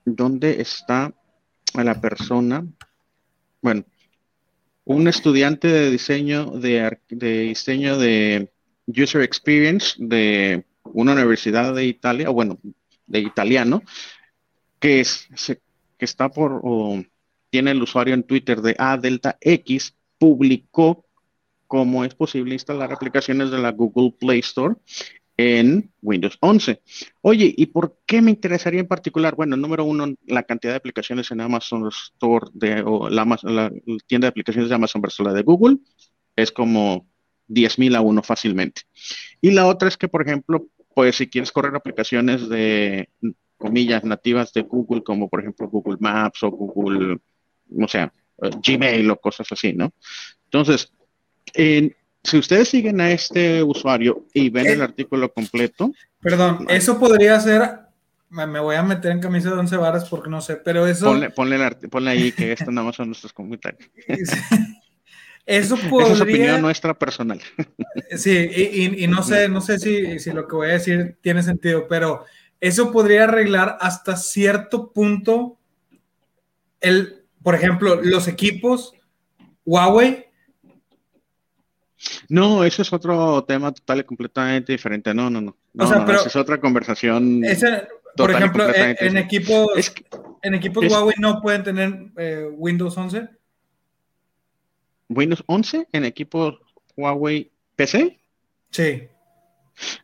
¿dónde está la persona? Bueno, un estudiante de diseño de, diseño de user experience de una universidad de Italia, bueno, de italiano, que, es, que está por, o tiene el usuario en Twitter de A Delta X, publicó cómo es posible instalar aplicaciones de la Google Play Store en Windows 11. Oye, ¿y por qué me interesaría en particular? Bueno, número uno, la cantidad de aplicaciones en Amazon Store de, o la, tienda de aplicaciones de Amazon versus la de Google es como 10.000 a uno fácilmente. Y la otra es que, por ejemplo, pues si quieres correr aplicaciones de comillas nativas de Google, como por ejemplo Google Maps o Google, no sé, eh, Gmail o cosas así, ¿no? Entonces, si ustedes siguen a este usuario y ven el artículo completo. Perdón, eso podría ser. Me voy a meter en camisa de once varas porque no sé, pero eso. Ponle, ahí que esto nada más son nuestros comentarios. Eso podría. Esa es opinión nuestra personal. Sí, y, no sé, no sé si, si, lo que voy a decir tiene sentido, pero eso podría arreglar hasta cierto punto el, por ejemplo, los equipos Huawei. No, eso es otro tema total y completamente diferente. No, no, no. o sea, pero es otra conversación. por ejemplo, en, equipos, en equipos Huawei no pueden tener eh, Windows 11. Windows 11 en equipo Huawei PC. Sí.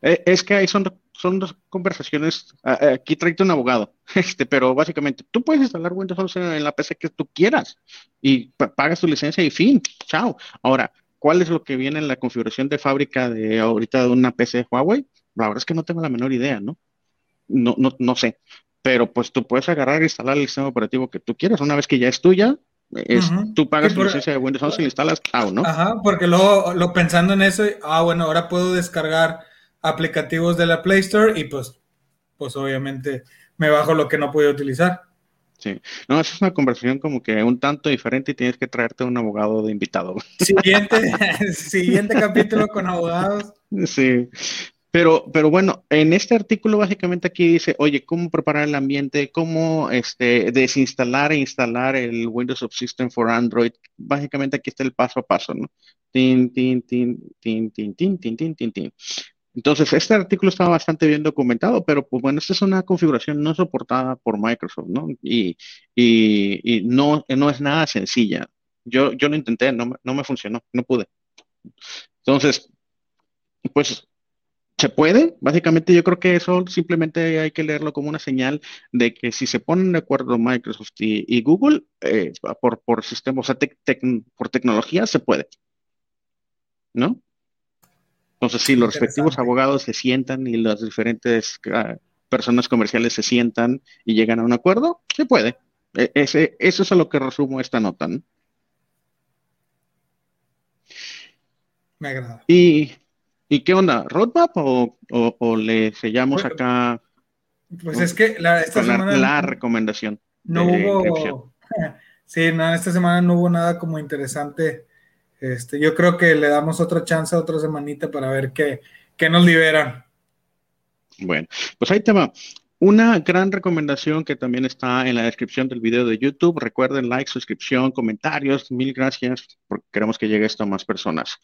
Eh, es que ahí son, son dos conversaciones. aquí traíte un abogado, este, pero básicamente tú puedes instalar Windows 11 en la PC que tú quieras y pagas tu licencia y fin. Chao. Ahora, ¿cuál es lo que viene en la configuración de fábrica de ahorita de una PC Huawei? La verdad es que no tengo la menor idea, ¿no? No, no, no sé. Pero pues tú puedes agarrar e instalar el sistema operativo que tú quieras. Una vez que ya es tuya, Tú pagas tu licencia de Windows 11 y instalas Cloud, ¿no? Ajá, porque luego lo, pensando en eso, ah, bueno, ahora puedo descargar aplicativos de la Play Store y pues, pues obviamente me bajo lo que no puedo utilizar. Sí, no, esa es una conversación como que un tanto diferente y tienes que traerte un abogado de invitado. Siguiente, siguiente capítulo con abogados. Sí, pero, pero bueno, en este artículo básicamente aquí dice, oye, cómo preparar el ambiente, cómo este, desinstalar e instalar el Windows Subsystem for Android. Básicamente aquí está el paso a paso, ¿no? Tin, tin, tin, tin, tin, tin, tin, tin, tin, tin. Entonces, este artículo está bastante bien documentado, pero pues bueno, esta es una configuración no soportada por Microsoft, ¿no? Y, y, y no, no es nada sencilla. Yo, yo lo intenté, no, no me funcionó, no pude. Entonces, pues se puede, básicamente yo creo que eso simplemente hay que leerlo como una señal de que si se ponen de acuerdo Microsoft y, Google eh, por, por sistema, o sea, por tecnología se puede. ¿No? Entonces, si los respectivos abogados se sientan y las diferentes ah, personas comerciales se sientan y llegan a un acuerdo, se puede. E, ese, eso es a lo que resumo esta nota. ¿no? Me agrada. Y ¿Y qué onda? ¿Roadmap o, o, le sellamos acá? Pues es que la, esta semana la, recomendación. No hubo. Sí, no, esta semana no hubo nada como interesante. Este, yo creo que le damos otra chance, otra semanita para ver qué, qué nos liberan. Bueno, pues ahí te va. Una gran recomendación que también está en la descripción del video de YouTube. Recuerden like, suscripción, comentarios. Mil gracias porque queremos que llegue esto a más personas.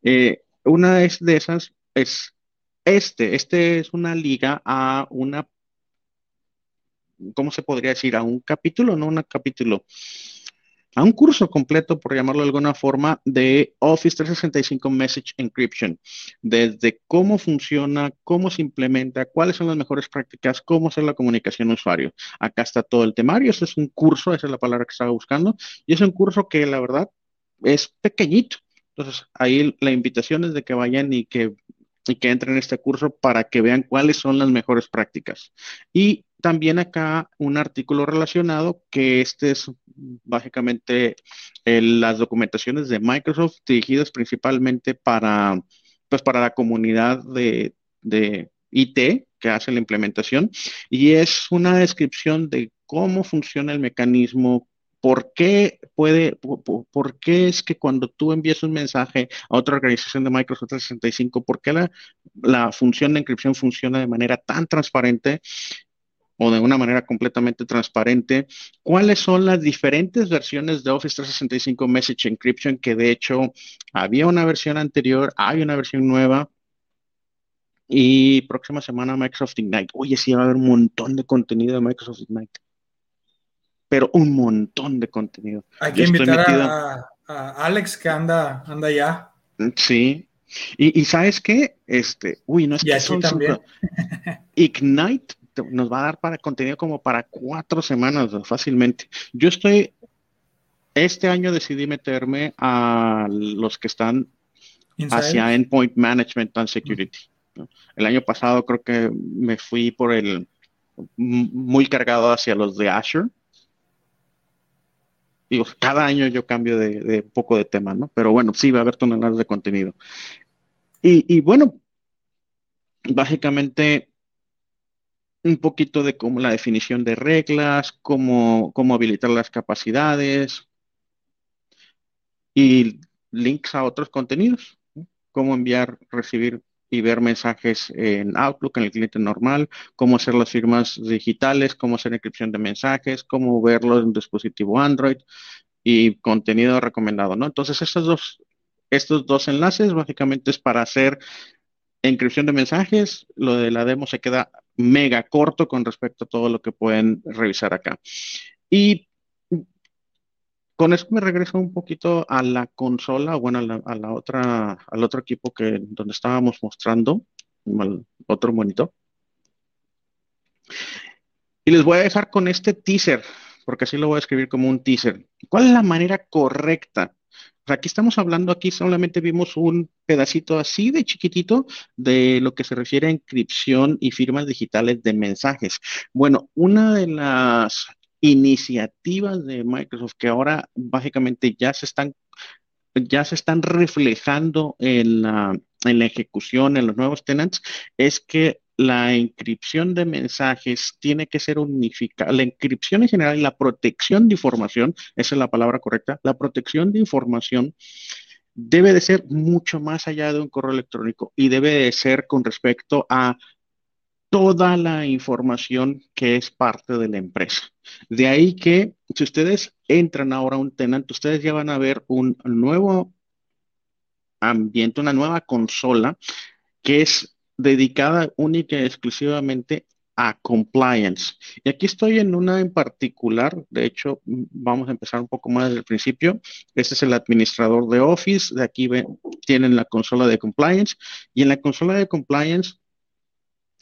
Eh, una de esas es este. Este es una liga a una, ¿cómo se podría decir? A un capítulo, no un capítulo, a un curso completo, por llamarlo de alguna forma, de Office 365 Message Encryption. Desde cómo funciona, cómo se implementa, cuáles son las mejores prácticas, cómo hacer la comunicación usuario. Acá está todo el temario. Este es un curso, esa es la palabra que estaba buscando. Y es un curso que la verdad es pequeñito entonces, ahí la invitación es de que vayan y que, que entren en este curso para que vean cuáles son las mejores prácticas. Y también acá un artículo relacionado que este es básicamente las documentaciones de Microsoft dirigidas principalmente para, pues para la comunidad de, de IT que hace la implementación. Y es una descripción de cómo funciona el mecanismo, ¿Por qué puede, por, qué es que cuando tú envías un mensaje a otra organización de Microsoft 365, por qué la, la función de encripción funciona de manera tan transparente o de una manera completamente transparente, cuáles son las diferentes versiones de Office 365 Message Encryption, que de hecho había una versión anterior, hay una versión nueva, y próxima semana Microsoft Ignite. Oye, sí va a haber un montón de contenido de Microsoft Ignite pero un montón de contenido. Hay que invitar a, Alex que anda, anda ya. Sí. Y, sabes qué, este, uy, no es que son también. Ignite nos va a dar para contenido como para cuatro semanas fácilmente. Yo estoy, este año decidí meterme a los que están hacia Endpoint Management and Security. El año pasado creo que me fui por el muy cargado hacia los de Azure. Digo, cada año yo cambio de, poco de tema, ¿no? Pero bueno, sí va a haber toneladas de contenido. Y, bueno, básicamente un poquito de cómo la definición de reglas, cómo, cómo habilitar las capacidades y links a otros contenidos, cómo enviar, recibir y ver mensajes en Outlook, en el cliente normal, cómo hacer las firmas digitales, cómo hacer encripción de mensajes, cómo verlo en un dispositivo Android y contenido recomendado, ¿no? Entonces, estos dos, estos dos enlaces básicamente es para hacer encripción de mensajes. Lo de la demo se queda mega corto con respecto a todo lo que pueden revisar acá. Y con eso me regreso un poquito a la consola, bueno, a la, otra, al otro equipo que donde estábamos mostrando, otro monitor. Y les voy a dejar con este teaser, porque así lo voy a escribir como un teaser. ¿Cuál es la manera correcta? Aquí estamos hablando, aquí solamente vimos un pedacito así de chiquitito de lo que se refiere a inscripción y firmas digitales de mensajes. Bueno, una de las iniciativas de Microsoft que ahora básicamente ya se están ya se están reflejando en la, en la ejecución, en los nuevos tenants, es que la inscripción de mensajes tiene que ser unificada. La inscripción en general y la protección de información, esa es la palabra correcta, la protección de información debe de ser mucho más allá de un correo electrónico y debe de ser con respecto a toda la información que es parte de la empresa. De ahí que si ustedes entran ahora a un tenant, ustedes ya van a ver un nuevo ambiente, una nueva consola que es dedicada única y exclusivamente a compliance. Y aquí estoy en una en particular, de hecho, vamos a empezar un poco más desde el principio. Este es el administrador de Office, de aquí ven, tienen la consola de compliance y en la consola de compliance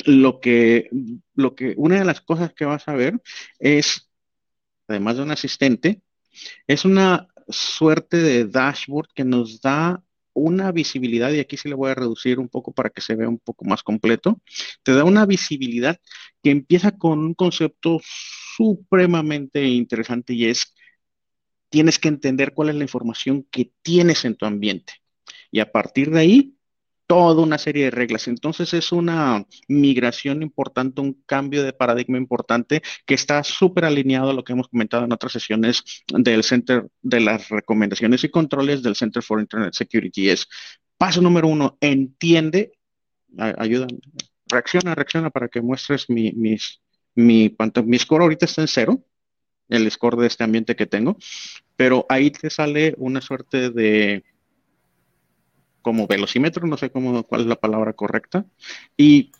lo que, lo que, una de las cosas que vas a ver es, además de un asistente, es una suerte de dashboard que nos da una visibilidad, y aquí sí le voy a reducir un poco para que se vea un poco más completo, te da una visibilidad que empieza con un concepto supremamente interesante y es, tienes que entender cuál es la información que tienes en tu ambiente. Y a partir de ahí, toda una serie de reglas. Entonces es una migración importante, un cambio de paradigma importante que está súper alineado a lo que hemos comentado en otras sesiones del Center de las recomendaciones y controles del Center for Internet Security. Es paso número uno, entiende, ayuda, reacciona, reacciona para que muestres mi, mis, mi, mi score ahorita está en cero, el score de este ambiente que tengo, pero ahí te sale una suerte de como velocímetro, no sé cómo, cuál es la palabra correcta, y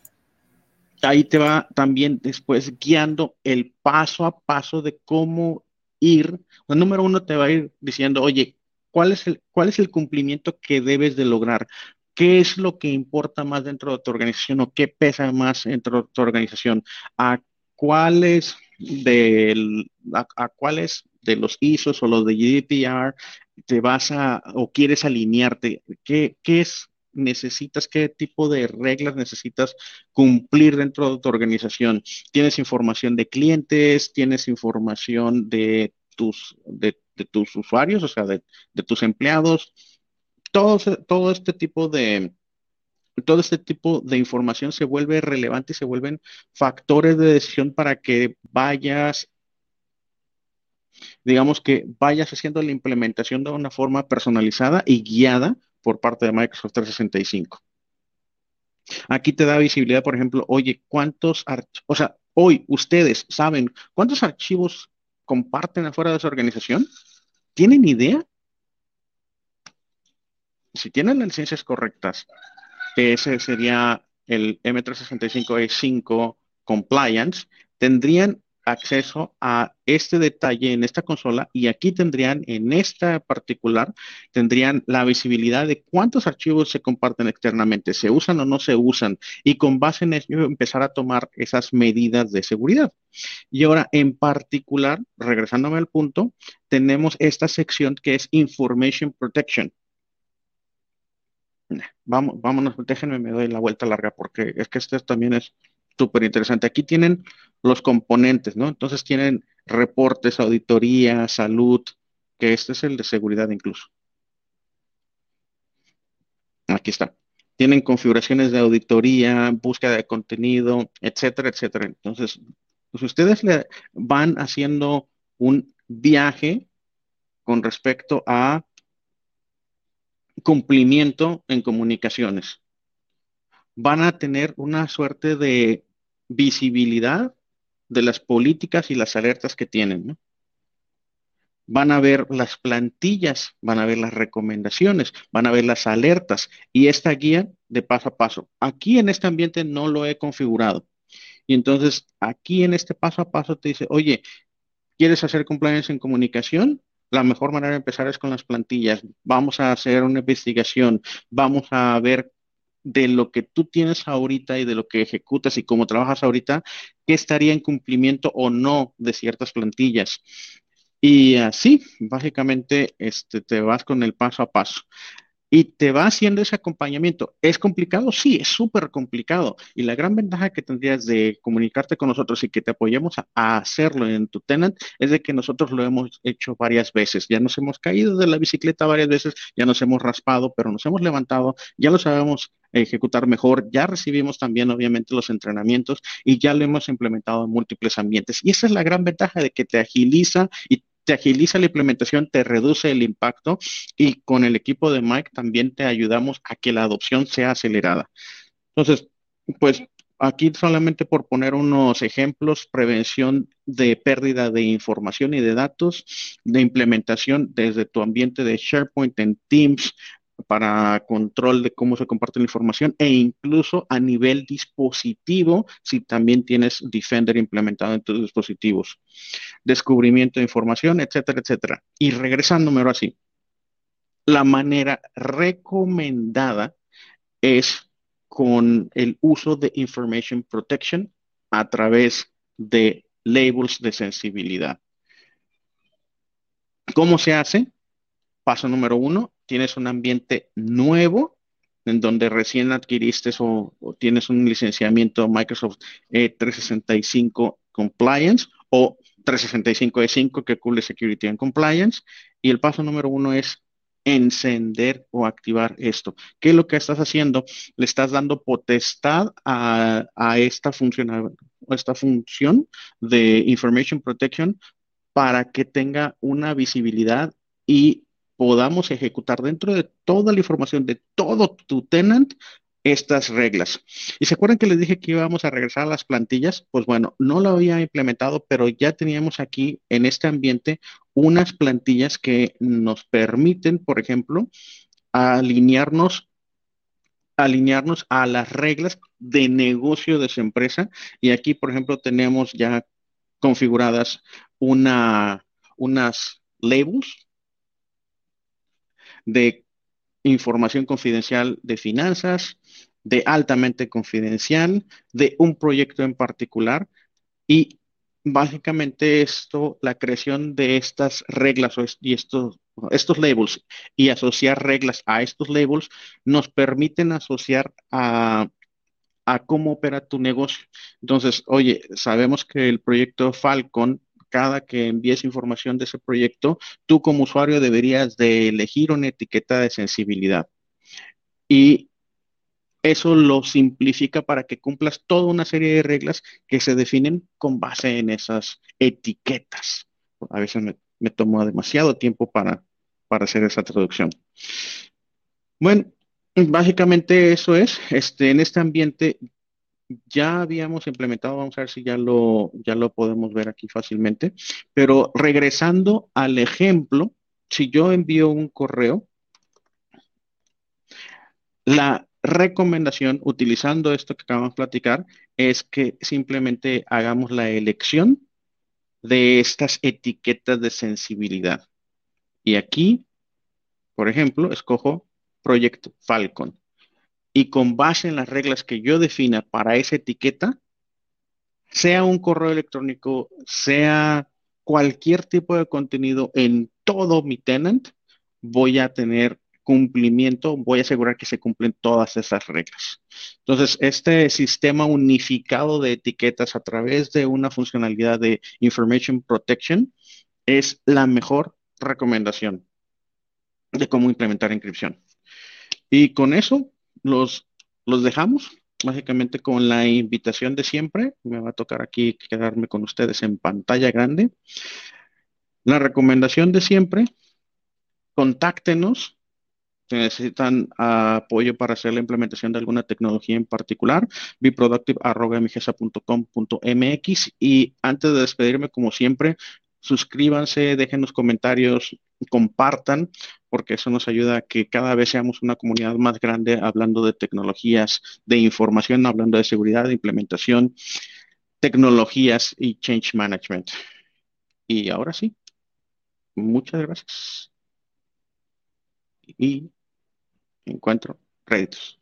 ahí te va también después guiando el paso a paso de cómo ir. El número uno te va a ir diciendo, oye, ¿cuál es el, cuál es el cumplimiento que debes de lograr? ¿Qué es lo que importa más dentro de tu organización o qué pesa más dentro de tu organización? ¿A cuáles del, a, cuáles de los ISOs o los de GDPR te vas a o quieres alinearte? ¿Qué, qué es necesitas, qué tipo de reglas necesitas cumplir dentro de tu organización. Tienes información de clientes, tienes información de tus, de, tus usuarios, o sea, de, tus empleados. Todo, todo este tipo de, todo este tipo de información se vuelve relevante y se vuelven factores de decisión para que vayas, digamos que vayas haciendo la implementación de una forma personalizada y guiada por parte de Microsoft 365. Aquí te da visibilidad, por ejemplo, oye, ¿cuántos archivos, o sea, hoy ustedes saben cuántos archivos comparten afuera de su organización? ¿Tienen idea? Si tienen las licencias correctas, ese sería el M365E5 Compliance, tendrían acceso a este detalle en esta consola y aquí tendrían, en esta particular, tendrían la visibilidad de cuántos archivos se comparten externamente, se usan o no se usan y con base en ello empezar a tomar esas medidas de seguridad. Y ahora, en particular, regresándome al punto, tenemos esta sección que es Information Protection. Vamos, vámonos, déjenme, me doy la vuelta larga porque es que este también es súper interesante. Aquí tienen los componentes, ¿no? Entonces tienen reportes, auditoría, salud, que este es el de seguridad incluso. Aquí está. Tienen configuraciones de auditoría, búsqueda de contenido, etcétera, etcétera. Entonces, pues ustedes le van haciendo un viaje con respecto a cumplimiento en comunicaciones. Van a tener una suerte de visibilidad de las políticas y las alertas que tienen. Van a ver las plantillas, van a ver las recomendaciones, van a ver las alertas y esta guía de paso a paso. Aquí en este ambiente no lo he configurado. Y entonces aquí en este paso a paso te dice, oye, ¿quieres hacer compliance en comunicación? La mejor manera de empezar es con las plantillas. Vamos a hacer una investigación, vamos a ver de lo que tú tienes ahorita y de lo que ejecutas y cómo trabajas ahorita, qué estaría en cumplimiento o no de ciertas plantillas. Y así, básicamente, este, te vas con el paso a paso y te va haciendo ese acompañamiento. ¿Es complicado? Sí, es súper complicado. Y la gran ventaja que tendrías de comunicarte con nosotros y que te apoyemos a, hacerlo en tu tenant es de que nosotros lo hemos hecho varias veces. Ya nos hemos caído de la bicicleta varias veces, ya nos hemos raspado, pero nos hemos levantado, ya lo sabemos ejecutar mejor, ya recibimos también obviamente los entrenamientos y ya lo hemos implementado en múltiples ambientes. Y esa es la gran ventaja de que te agiliza y te agiliza la implementación, te reduce el impacto y con el equipo de Mike también te ayudamos a que la adopción sea acelerada. Entonces, pues aquí solamente por poner unos ejemplos, prevención de pérdida de información y de datos, de implementación desde tu ambiente de SharePoint en Teams, para control de cómo se comparte la información e incluso a nivel dispositivo si también tienes Defender implementado en tus dispositivos. Descubrimiento de información, etcétera, etcétera. Y regresando ahora así, la manera recomendada es con el uso de Information Protection a través de labels de sensibilidad. ¿Cómo se hace? Paso número uno, tienes un ambiente nuevo en donde recién adquiriste o, tienes un licenciamiento Microsoft 365 Compliance o 365 E5 que cubre Security and Compliance. Y el paso número uno es encender o activar esto. ¿Qué es lo que estás haciendo? Le estás dando potestad a, esta función de Information Protection para que tenga una visibilidad y podamos ejecutar dentro de toda la información de todo tu tenant estas reglas. ¿Y se acuerdan que les dije que íbamos a regresar a las plantillas? Pues bueno, no lo había implementado, pero ya teníamos aquí en este ambiente unas plantillas que nos permiten, por ejemplo, alinearnos alinearnos a las reglas de negocio de esa empresa. Y aquí, por ejemplo, tenemos ya configuradas una, unas labels de información confidencial de finanzas, de altamente confidencial, de un proyecto en particular y básicamente esto, la creación de estas reglas y estos, estos labels y asociar reglas a estos labels nos permiten asociar a, a cómo opera tu negocio. Entonces, oye, sabemos que el proyecto Falcon cada que envíes información de ese proyecto, tú como usuario deberías de elegir una etiqueta de sensibilidad. Y eso lo simplifica para que cumplas toda una serie de reglas que se definen con base en esas etiquetas. A veces me, me demasiado tiempo para, para hacer esa traducción. Bueno, básicamente eso es. Este, en este ambiente ya habíamos implementado, vamos a ver si ya lo, ya lo podemos ver aquí fácilmente, pero regresando al ejemplo, si yo envío un correo, la recomendación utilizando esto que acabamos de platicar es que simplemente hagamos la elección de estas etiquetas de sensibilidad. Y aquí, por ejemplo, escojo Proyecto Falcon y con base en las reglas que yo defina para esa etiqueta, sea un correo electrónico, sea cualquier tipo de contenido en todo mi tenant, voy a tener cumplimiento, voy a asegurar que se cumplen todas esas reglas. Entonces, este sistema unificado de etiquetas a través de una funcionalidad de Information Protection es la mejor recomendación de cómo implementar encripción. Y con eso los, los dejamos, básicamente con la invitación de siempre. Me va a tocar aquí quedarme con ustedes en pantalla grande. La recomendación de siempre, contáctenos si necesitan apoyo para hacer la implementación de alguna tecnología en particular, beproductive.mgesa.com.mx y antes de despedirme, como siempre, suscríbanse, dejen los comentarios, compartan, porque eso nos ayuda a que cada vez seamos una comunidad más grande hablando de tecnologías, de información, hablando de seguridad, de implementación, tecnologías y change management. Y ahora sí, muchas gracias. Y encuentro créditos.